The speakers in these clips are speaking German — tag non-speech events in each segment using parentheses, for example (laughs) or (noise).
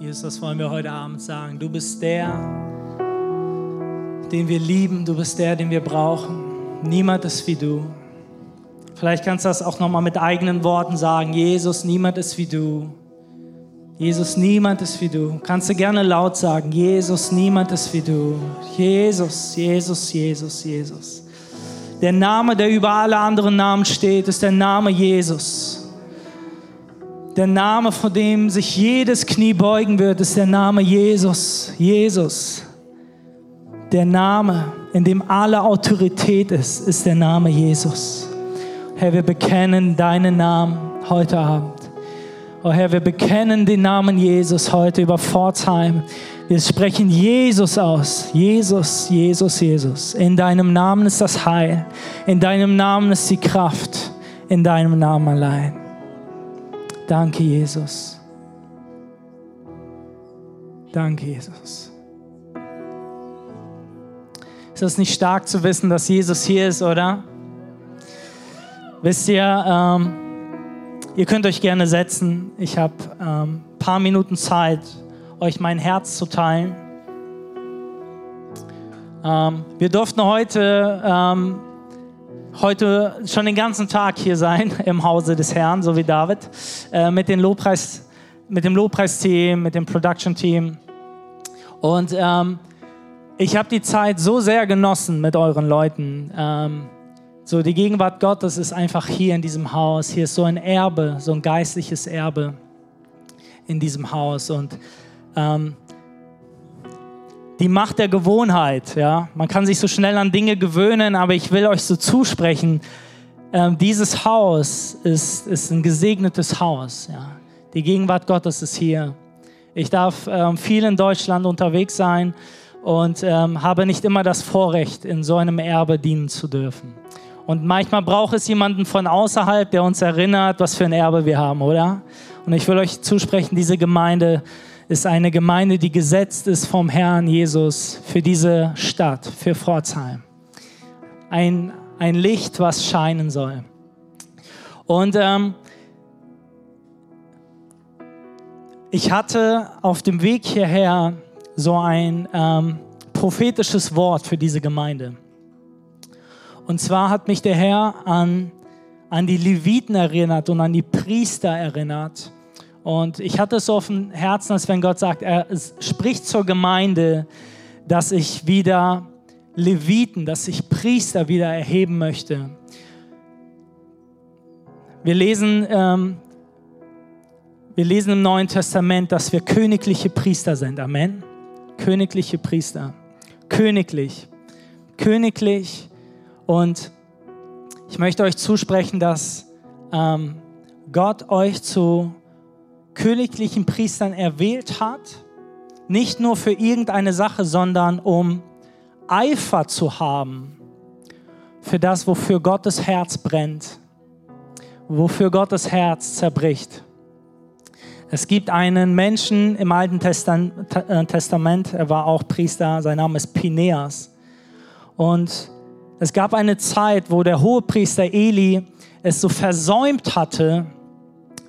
Jesus, das wollen wir heute Abend sagen. Du bist der, den wir lieben. Du bist der, den wir brauchen. Niemand ist wie du. Vielleicht kannst du das auch nochmal mit eigenen Worten sagen. Jesus, niemand ist wie du. Jesus, niemand ist wie du. Kannst du gerne laut sagen. Jesus, niemand ist wie du. Jesus, Jesus, Jesus, Jesus. Der Name, der über alle anderen Namen steht, ist der Name Jesus. Der Name, vor dem sich jedes Knie beugen wird, ist der Name Jesus. Jesus. Der Name, in dem alle Autorität ist, ist der Name Jesus. Herr, wir bekennen deinen Namen heute Abend. Oh Herr, wir bekennen den Namen Jesus heute über Pforzheim. Wir sprechen Jesus aus. Jesus, Jesus, Jesus. In deinem Namen ist das Heil. In deinem Namen ist die Kraft. In deinem Namen allein. Danke, Jesus. Danke, Jesus. Ist das nicht stark zu wissen, dass Jesus hier ist, oder? Wisst ihr, ähm, ihr könnt euch gerne setzen. Ich habe ein ähm, paar Minuten Zeit, euch mein Herz zu teilen. Ähm, wir durften heute ähm, heute schon den ganzen Tag hier sein (laughs) im Hause des Herrn, so wie David, äh, mit, den Lobpreis, mit dem Lobpreisteam, mit dem Production-Team. Und ähm, ich habe die Zeit so sehr genossen mit euren Leuten. Ähm, so die Gegenwart Gottes ist einfach hier in diesem Haus. Hier ist so ein Erbe, so ein geistliches Erbe in diesem Haus. Und ähm, die Macht der Gewohnheit. Ja? Man kann sich so schnell an Dinge gewöhnen, aber ich will euch so zusprechen, ähm, dieses Haus ist, ist ein gesegnetes Haus. Ja? Die Gegenwart Gottes ist hier. Ich darf ähm, viel in Deutschland unterwegs sein und ähm, habe nicht immer das Vorrecht, in so einem Erbe dienen zu dürfen. Und manchmal braucht es jemanden von außerhalb, der uns erinnert, was für ein Erbe wir haben, oder? Und ich will euch zusprechen, diese Gemeinde ist eine Gemeinde, die gesetzt ist vom Herrn Jesus für diese Stadt, für Pforzheim. Ein, ein Licht, was scheinen soll. Und ähm, ich hatte auf dem Weg hierher so ein ähm, prophetisches Wort für diese Gemeinde. Und zwar hat mich der Herr an, an die Leviten erinnert und an die Priester erinnert und ich hatte es so auf dem Herzen, als wenn Gott sagt, er spricht zur Gemeinde, dass ich wieder Leviten, dass ich Priester wieder erheben möchte. Wir lesen, ähm, wir lesen im Neuen Testament, dass wir königliche Priester sind. Amen. Königliche Priester. Königlich. Königlich. Und ich möchte euch zusprechen, dass ähm, Gott euch zu königlichen Priestern erwählt hat, nicht nur für irgendeine Sache, sondern um Eifer zu haben für das, wofür Gottes Herz brennt, wofür Gottes Herz zerbricht. Es gibt einen Menschen im Alten äh, Testament, er war auch Priester, sein Name ist Pineas. Und es gab eine Zeit, wo der Hohepriester Eli es so versäumt hatte,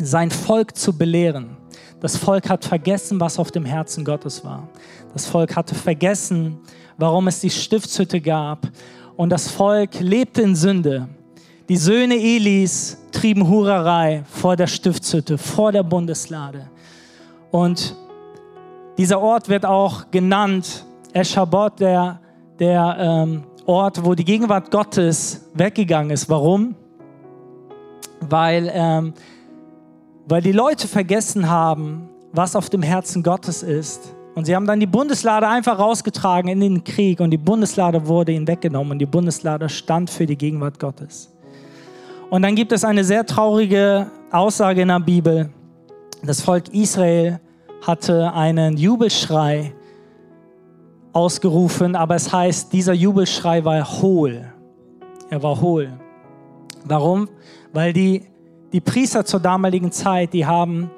sein Volk zu belehren. Das Volk hat vergessen, was auf dem Herzen Gottes war. Das Volk hatte vergessen, warum es die Stiftshütte gab. Und das Volk lebte in Sünde. Die Söhne Elis trieben Hurerei vor der Stiftshütte, vor der Bundeslade. Und dieser Ort wird auch genannt Eschabot, der, der ähm, Ort, wo die Gegenwart Gottes weggegangen ist. Warum? Weil ähm, weil die Leute vergessen haben, was auf dem Herzen Gottes ist. Und sie haben dann die Bundeslade einfach rausgetragen in den Krieg und die Bundeslade wurde ihnen weggenommen und die Bundeslade stand für die Gegenwart Gottes. Und dann gibt es eine sehr traurige Aussage in der Bibel. Das Volk Israel hatte einen Jubelschrei ausgerufen, aber es heißt, dieser Jubelschrei war hohl. Er war hohl. Warum? Weil die die Priester zur damaligen Zeit, die haben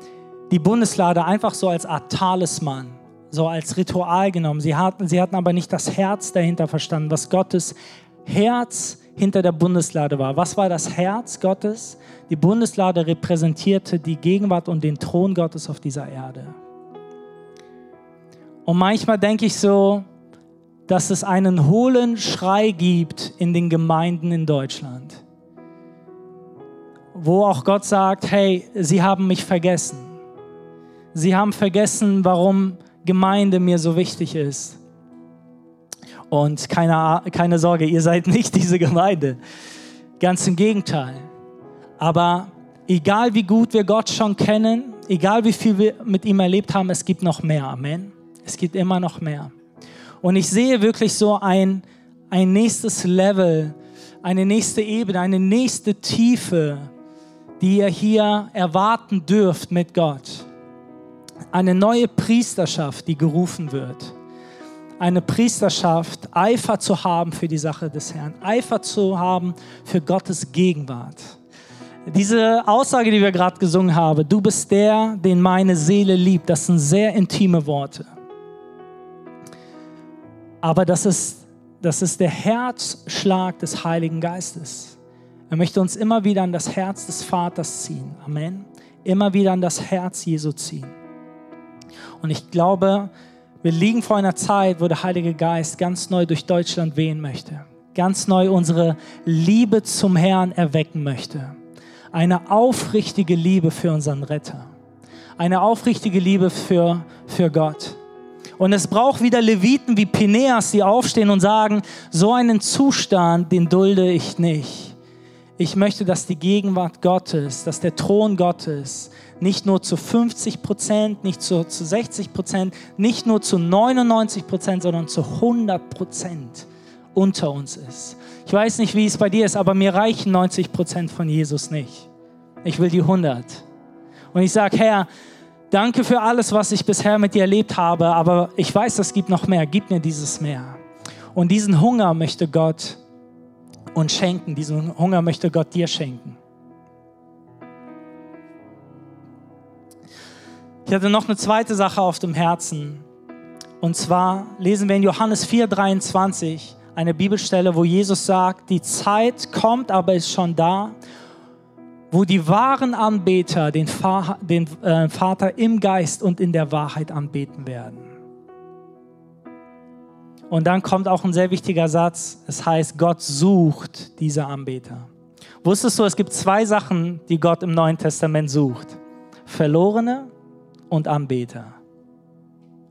die Bundeslade einfach so als Art Talisman, so als Ritual genommen. Sie hatten, sie hatten aber nicht das Herz dahinter verstanden, was Gottes Herz hinter der Bundeslade war. Was war das Herz Gottes? Die Bundeslade repräsentierte die Gegenwart und den Thron Gottes auf dieser Erde. Und manchmal denke ich so, dass es einen hohlen Schrei gibt in den Gemeinden in Deutschland, wo auch Gott sagt, hey, sie haben mich vergessen. Sie haben vergessen, warum Gemeinde mir so wichtig ist. Und keine, keine Sorge, ihr seid nicht (laughs) diese Gemeinde. Ganz im Gegenteil. Aber egal wie gut wir Gott schon kennen, egal wie viel wir mit ihm erlebt haben, es gibt noch mehr. Amen. Es gibt immer noch mehr. Und ich sehe wirklich so ein, ein nächstes Level, eine nächste Ebene, eine nächste Tiefe, die ihr hier erwarten dürft mit Gott. Eine neue Priesterschaft, die gerufen wird. Eine Priesterschaft, Eifer zu haben für die Sache des Herrn, Eifer zu haben für Gottes Gegenwart. Diese Aussage, die wir gerade gesungen haben, du bist der, den meine Seele liebt, das sind sehr intime Worte. Aber das ist, das ist der Herzschlag des Heiligen Geistes. Er möchte uns immer wieder an das Herz des Vaters ziehen. Amen. Immer wieder an das Herz Jesu ziehen. Und ich glaube, wir liegen vor einer Zeit, wo der Heilige Geist ganz neu durch Deutschland wehen möchte. Ganz neu unsere Liebe zum Herrn erwecken möchte eine aufrichtige Liebe für unseren Retter. Eine aufrichtige Liebe für, für Gott. Und es braucht wieder Leviten wie Pineas, die aufstehen und sagen, so einen Zustand, den dulde ich nicht. Ich möchte, dass die Gegenwart Gottes, dass der Thron Gottes nicht nur zu 50 Prozent, nicht zu, zu 60 Prozent, nicht nur zu 99 Prozent, sondern zu 100 Prozent unter uns ist. Ich weiß nicht, wie es bei dir ist, aber mir reichen 90 Prozent von Jesus nicht. Ich will die 100. Und ich sage, Herr, danke für alles, was ich bisher mit dir erlebt habe, aber ich weiß, es gibt noch mehr. Gib mir dieses mehr. Und diesen Hunger möchte Gott uns schenken. Diesen Hunger möchte Gott dir schenken. Ich hatte noch eine zweite Sache auf dem Herzen. Und zwar lesen wir in Johannes 4,23 eine Bibelstelle, wo Jesus sagt, die Zeit kommt, aber ist schon da, wo die wahren Anbeter den, den äh, Vater im Geist und in der Wahrheit anbeten werden. Und dann kommt auch ein sehr wichtiger Satz. Es heißt, Gott sucht diese Anbeter. Wusstest du, es gibt zwei Sachen, die Gott im Neuen Testament sucht. Verlorene und Anbeter.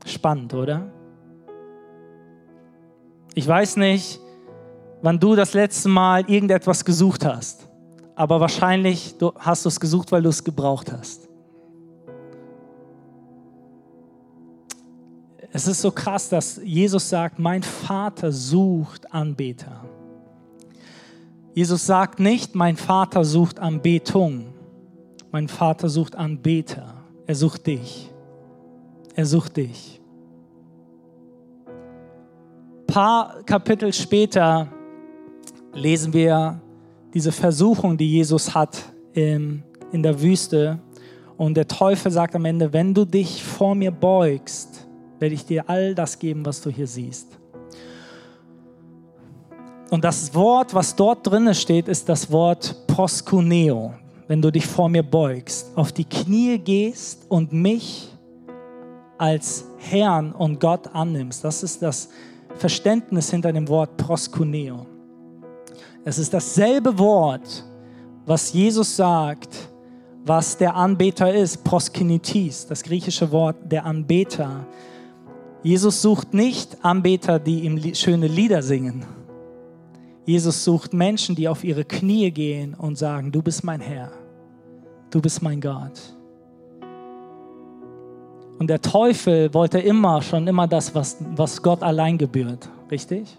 Spannend, oder? Ich weiß nicht, wann du das letzte Mal irgendetwas gesucht hast, aber wahrscheinlich hast du es gesucht, weil du es gebraucht hast. Es ist so krass, dass Jesus sagt, mein Vater sucht Anbeter. Jesus sagt nicht, mein Vater sucht Anbetung. Mein Vater sucht Anbeter. Er sucht dich. Er sucht dich paar Kapitel später lesen wir diese Versuchung, die Jesus hat in der Wüste. Und der Teufel sagt am Ende, wenn du dich vor mir beugst, werde ich dir all das geben, was du hier siehst. Und das Wort, was dort drin steht, ist das Wort proskuneo. Wenn du dich vor mir beugst, auf die Knie gehst und mich als Herrn und Gott annimmst. Das ist das Verständnis hinter dem Wort proskuneo. Es ist dasselbe Wort, was Jesus sagt, was der Anbeter ist, proskinitis, das griechische Wort der Anbeter. Jesus sucht nicht Anbeter, die ihm schöne Lieder singen. Jesus sucht Menschen, die auf ihre Knie gehen und sagen, du bist mein Herr, du bist mein Gott. Und der Teufel wollte immer, schon immer das, was, was Gott allein gebührt. Richtig?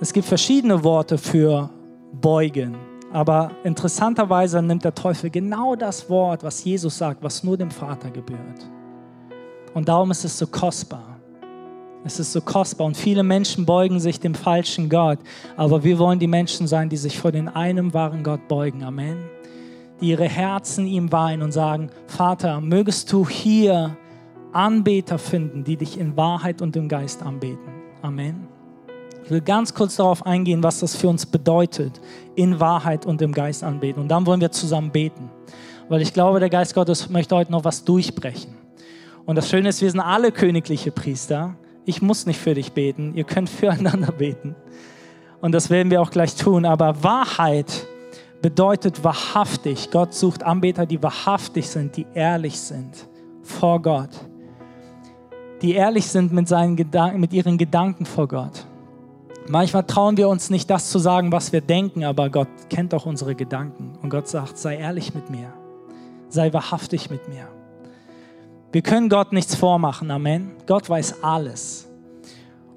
Es gibt verschiedene Worte für beugen. Aber interessanterweise nimmt der Teufel genau das Wort, was Jesus sagt, was nur dem Vater gebührt. Und darum ist es so kostbar. Es ist so kostbar und viele Menschen beugen sich dem falschen Gott. Aber wir wollen die Menschen sein, die sich vor den einen wahren Gott beugen. Amen die ihre Herzen ihm weihen und sagen, Vater, mögest du hier Anbeter finden, die dich in Wahrheit und im Geist anbeten. Amen. Ich will ganz kurz darauf eingehen, was das für uns bedeutet, in Wahrheit und im Geist anbeten. Und dann wollen wir zusammen beten, weil ich glaube, der Geist Gottes möchte heute noch was durchbrechen. Und das Schöne ist, wir sind alle königliche Priester. Ich muss nicht für dich beten, ihr könnt füreinander (laughs) beten. Und das werden wir auch gleich tun. Aber Wahrheit bedeutet wahrhaftig. Gott sucht Anbeter, die wahrhaftig sind, die ehrlich sind vor Gott. Die ehrlich sind mit, seinen Gedanken, mit ihren Gedanken vor Gott. Manchmal trauen wir uns nicht, das zu sagen, was wir denken, aber Gott kennt auch unsere Gedanken. Und Gott sagt, sei ehrlich mit mir. Sei wahrhaftig mit mir. Wir können Gott nichts vormachen, Amen. Gott weiß alles.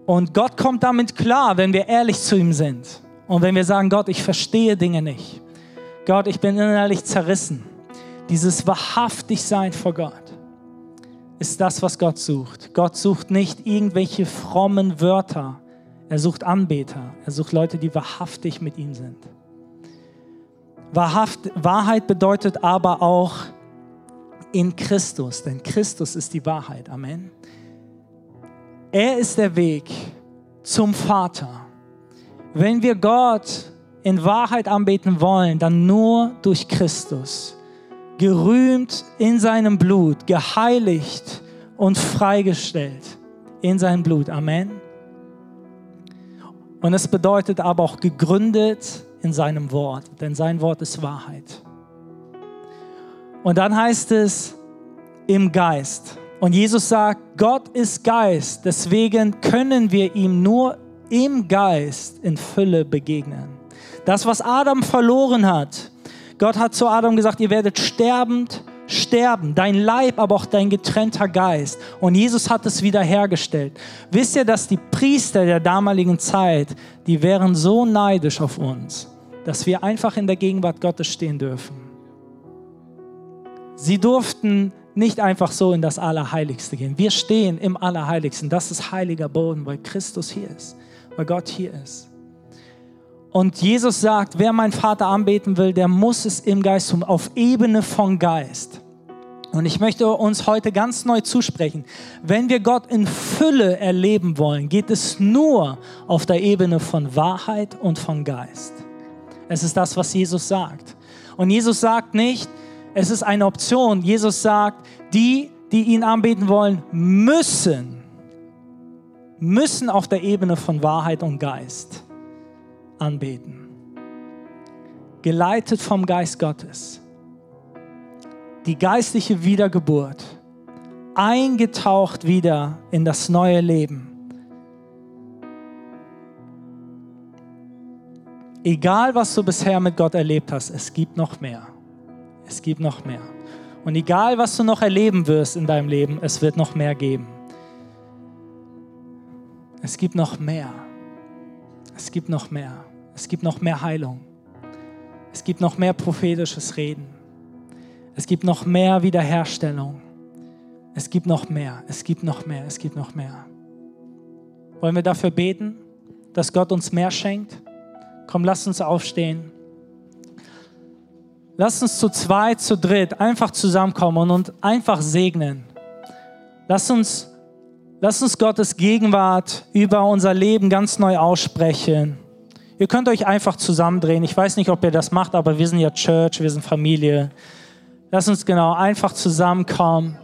Und Gott kommt damit klar, wenn wir ehrlich zu ihm sind. Und wenn wir sagen, Gott, ich verstehe Dinge nicht. Gott, ich bin innerlich zerrissen. Dieses wahrhaftig sein vor Gott ist das, was Gott sucht. Gott sucht nicht irgendwelche frommen Wörter. Er sucht Anbeter. Er sucht Leute, die wahrhaftig mit ihm sind. Wahrhaft, Wahrheit bedeutet aber auch in Christus, denn Christus ist die Wahrheit. Amen. Er ist der Weg zum Vater. Wenn wir Gott in Wahrheit anbeten wollen, dann nur durch Christus. Gerühmt in seinem Blut, geheiligt und freigestellt in seinem Blut. Amen. Und es bedeutet aber auch gegründet in seinem Wort, denn sein Wort ist Wahrheit. Und dann heißt es im Geist. Und Jesus sagt, Gott ist Geist, deswegen können wir ihm nur im Geist in Fülle begegnen. Das, was Adam verloren hat, Gott hat zu Adam gesagt, ihr werdet sterbend sterben, dein Leib, aber auch dein getrennter Geist. Und Jesus hat es wiederhergestellt. Wisst ihr, dass die Priester der damaligen Zeit, die wären so neidisch auf uns, dass wir einfach in der Gegenwart Gottes stehen dürfen. Sie durften nicht einfach so in das Allerheiligste gehen. Wir stehen im Allerheiligsten. Das ist heiliger Boden, weil Christus hier ist, weil Gott hier ist. Und Jesus sagt, wer meinen Vater anbeten will, der muss es im Geist tun, auf Ebene von Geist. Und ich möchte uns heute ganz neu zusprechen. Wenn wir Gott in Fülle erleben wollen, geht es nur auf der Ebene von Wahrheit und von Geist. Es ist das, was Jesus sagt. Und Jesus sagt nicht, es ist eine Option. Jesus sagt, die, die ihn anbeten wollen, müssen, müssen auf der Ebene von Wahrheit und Geist anbeten. Geleitet vom Geist Gottes. Die geistliche Wiedergeburt. Eingetaucht wieder in das neue Leben. Egal, was du bisher mit Gott erlebt hast, es gibt noch mehr es gibt noch mehr. Und egal, was du noch erleben wirst in deinem Leben, es wird noch mehr geben. Es gibt noch mehr. Es gibt noch mehr. Es gibt noch mehr Heilung. Es gibt noch mehr prophetisches Reden. Es gibt noch mehr Wiederherstellung. Es gibt noch mehr. Es gibt noch mehr. Es gibt noch mehr. Wollen wir dafür beten, dass Gott uns mehr schenkt? Komm, lass uns aufstehen. Lass uns zu zweit, zu dritt einfach zusammenkommen und einfach segnen. Lass uns, lass uns Gottes Gegenwart über unser Leben ganz neu aussprechen. Ihr könnt euch einfach zusammendrehen. Ich weiß nicht, ob ihr das macht, aber wir sind ja Church, wir sind Familie. Lass uns genau einfach zusammenkommen.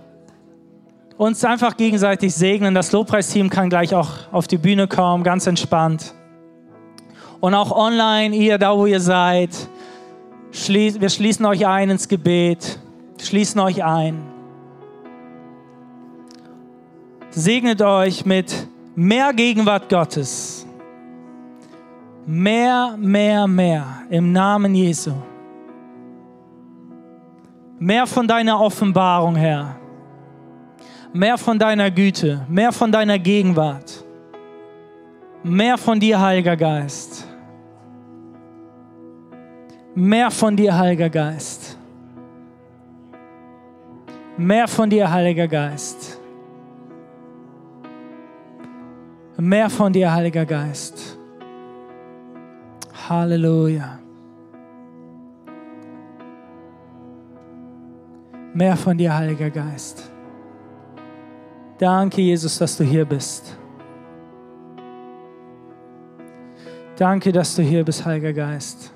Uns einfach gegenseitig segnen. Das Lobpreisteam kann gleich auch auf die Bühne kommen, ganz entspannt. Und auch online, ihr da, wo ihr seid wir schließen euch ein ins Gebet, schließen euch ein. Segnet euch mit mehr Gegenwart Gottes. Mehr, mehr, mehr im Namen Jesu. Mehr von deiner Offenbarung, Herr. Mehr von deiner Güte, mehr von deiner Gegenwart. Mehr von dir, Heiliger Geist. Mehr von dir, Heiliger Geist. Mehr von dir, Heiliger Geist. Mehr von dir, Heiliger Geist. Halleluja. Mehr von dir, Heiliger Geist. Danke, Jesus, dass du hier bist. Danke, dass du hier bist, Heiliger Geist.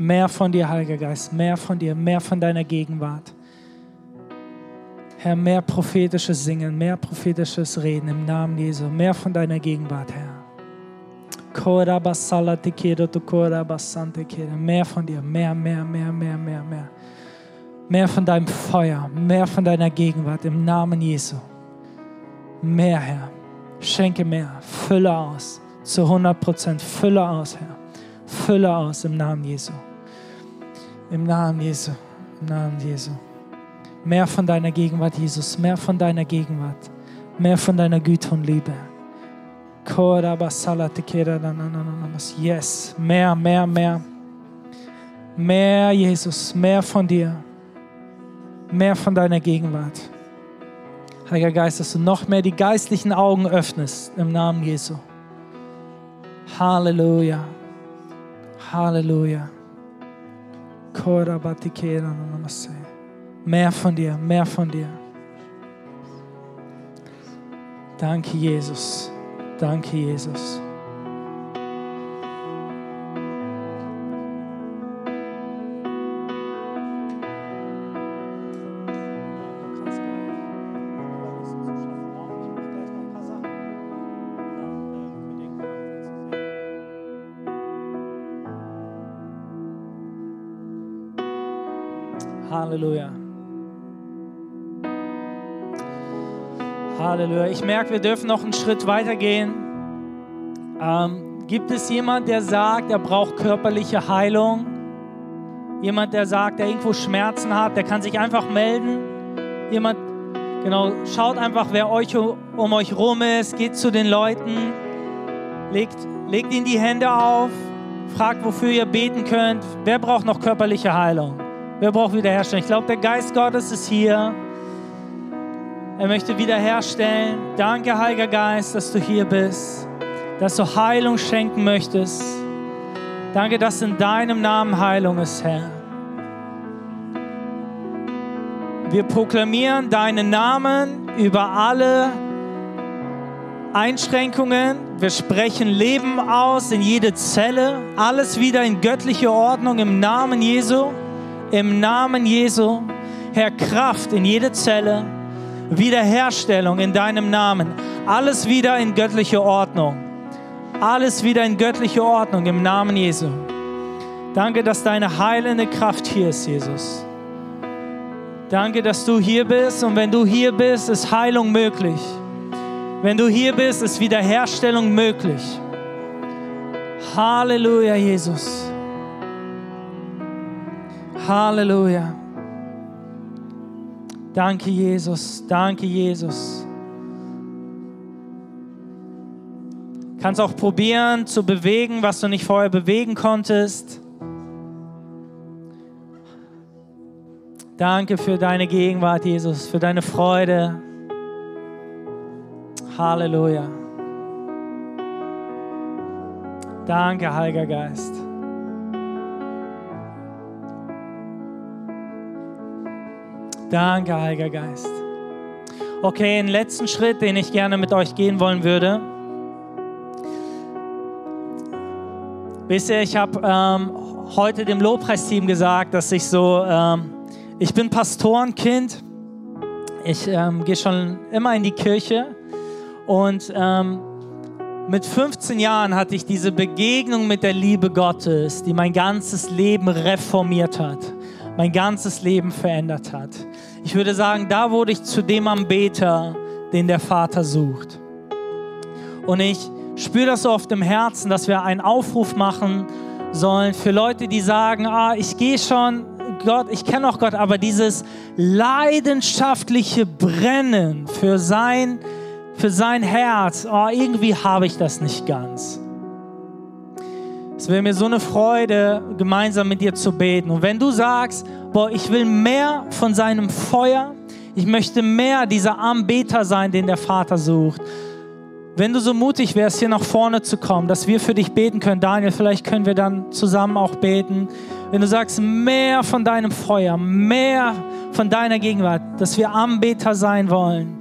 Mehr von dir, Heiliger Geist, mehr von dir, mehr von deiner Gegenwart. Herr, mehr prophetisches Singen, mehr prophetisches Reden im Namen Jesu, mehr von deiner Gegenwart, Herr. Mehr von dir, mehr, mehr, mehr, mehr, mehr, mehr. Mehr von deinem Feuer, mehr von deiner Gegenwart im Namen Jesu. Mehr, Herr. Schenke mehr, fülle aus, zu 100 Prozent, fülle aus, Herr. Fülle aus im Namen Jesu. Im Namen Jesu, im Namen Jesu. Mehr von deiner Gegenwart, Jesus, mehr von deiner Gegenwart, mehr von deiner Güte und Liebe. Yes, mehr, mehr, mehr. Mehr, Jesus, mehr von dir. Mehr von deiner Gegenwart. Heiliger Geist, dass du noch mehr die geistlichen Augen öffnest im Namen Jesu. Halleluja. Halleluja. Mehr von dir, mehr von dir. Danke, Jesus. Danke, Jesus. Halleluja. Halleluja. Ich merke, wir dürfen noch einen Schritt weiter gehen. Ähm, gibt es jemand, der sagt, er braucht körperliche Heilung? Jemand, der sagt, der irgendwo Schmerzen hat, der kann sich einfach melden. Jemand, genau, schaut einfach, wer euch um euch rum ist, geht zu den Leuten, legt, legt ihnen die Hände auf, fragt, wofür ihr beten könnt. Wer braucht noch körperliche Heilung? Wer braucht Wiederherstellung? Ich glaube, der Geist Gottes ist hier. Er möchte wiederherstellen. Danke, Heiliger Geist, dass du hier bist, dass du Heilung schenken möchtest. Danke, dass in deinem Namen Heilung ist, Herr. Wir proklamieren deinen Namen über alle Einschränkungen. Wir sprechen Leben aus in jede Zelle. Alles wieder in göttliche Ordnung im Namen Jesu im Namen Jesu, Herr, Kraft in jede Zelle, Wiederherstellung in deinem Namen, alles wieder in göttliche Ordnung, alles wieder in göttliche Ordnung im Namen Jesu. Danke, dass deine heilende Kraft hier ist, Jesus. Danke, dass du hier bist und wenn du hier bist, ist Heilung möglich. Wenn du hier bist, ist Wiederherstellung möglich. Halleluja, Jesus. Halleluja. Danke, Jesus. Danke, Jesus. Kannst auch probieren zu bewegen, was du nicht vorher bewegen konntest. Danke für deine Gegenwart, Jesus, für deine Freude. Halleluja. Danke, Heiliger Geist. Danke, Heiliger Geist. Okay, den letzten Schritt, den ich gerne mit euch gehen wollen würde. Wisst ihr, ich habe ähm, heute dem Lobpreisteam gesagt, dass ich so, ähm, ich bin Pastorenkind. Ich ähm, gehe schon immer in die Kirche und ähm, mit 15 Jahren hatte ich diese Begegnung mit der Liebe Gottes, die mein ganzes Leben reformiert hat, mein ganzes Leben verändert hat. Ich würde sagen, da wurde ich zu dem Anbeter, den der Vater sucht. Und ich spüre das so oft im Herzen, dass wir einen Aufruf machen sollen für Leute, die sagen, ah, ich gehe schon, Gott, ich kenne auch Gott, aber dieses leidenschaftliche Brennen für sein, für sein Herz, oh, irgendwie habe ich das nicht ganz. Es wäre mir so eine Freude, gemeinsam mit dir zu beten. Und wenn du sagst, boah, ich will mehr von seinem Feuer. Ich möchte mehr dieser Anbeter sein, den der Vater sucht. Wenn du so mutig wärst, hier nach vorne zu kommen, dass wir für dich beten können, Daniel, vielleicht können wir dann zusammen auch beten. Wenn du sagst, mehr von deinem Feuer, mehr von deiner Gegenwart, dass wir Anbeter sein wollen,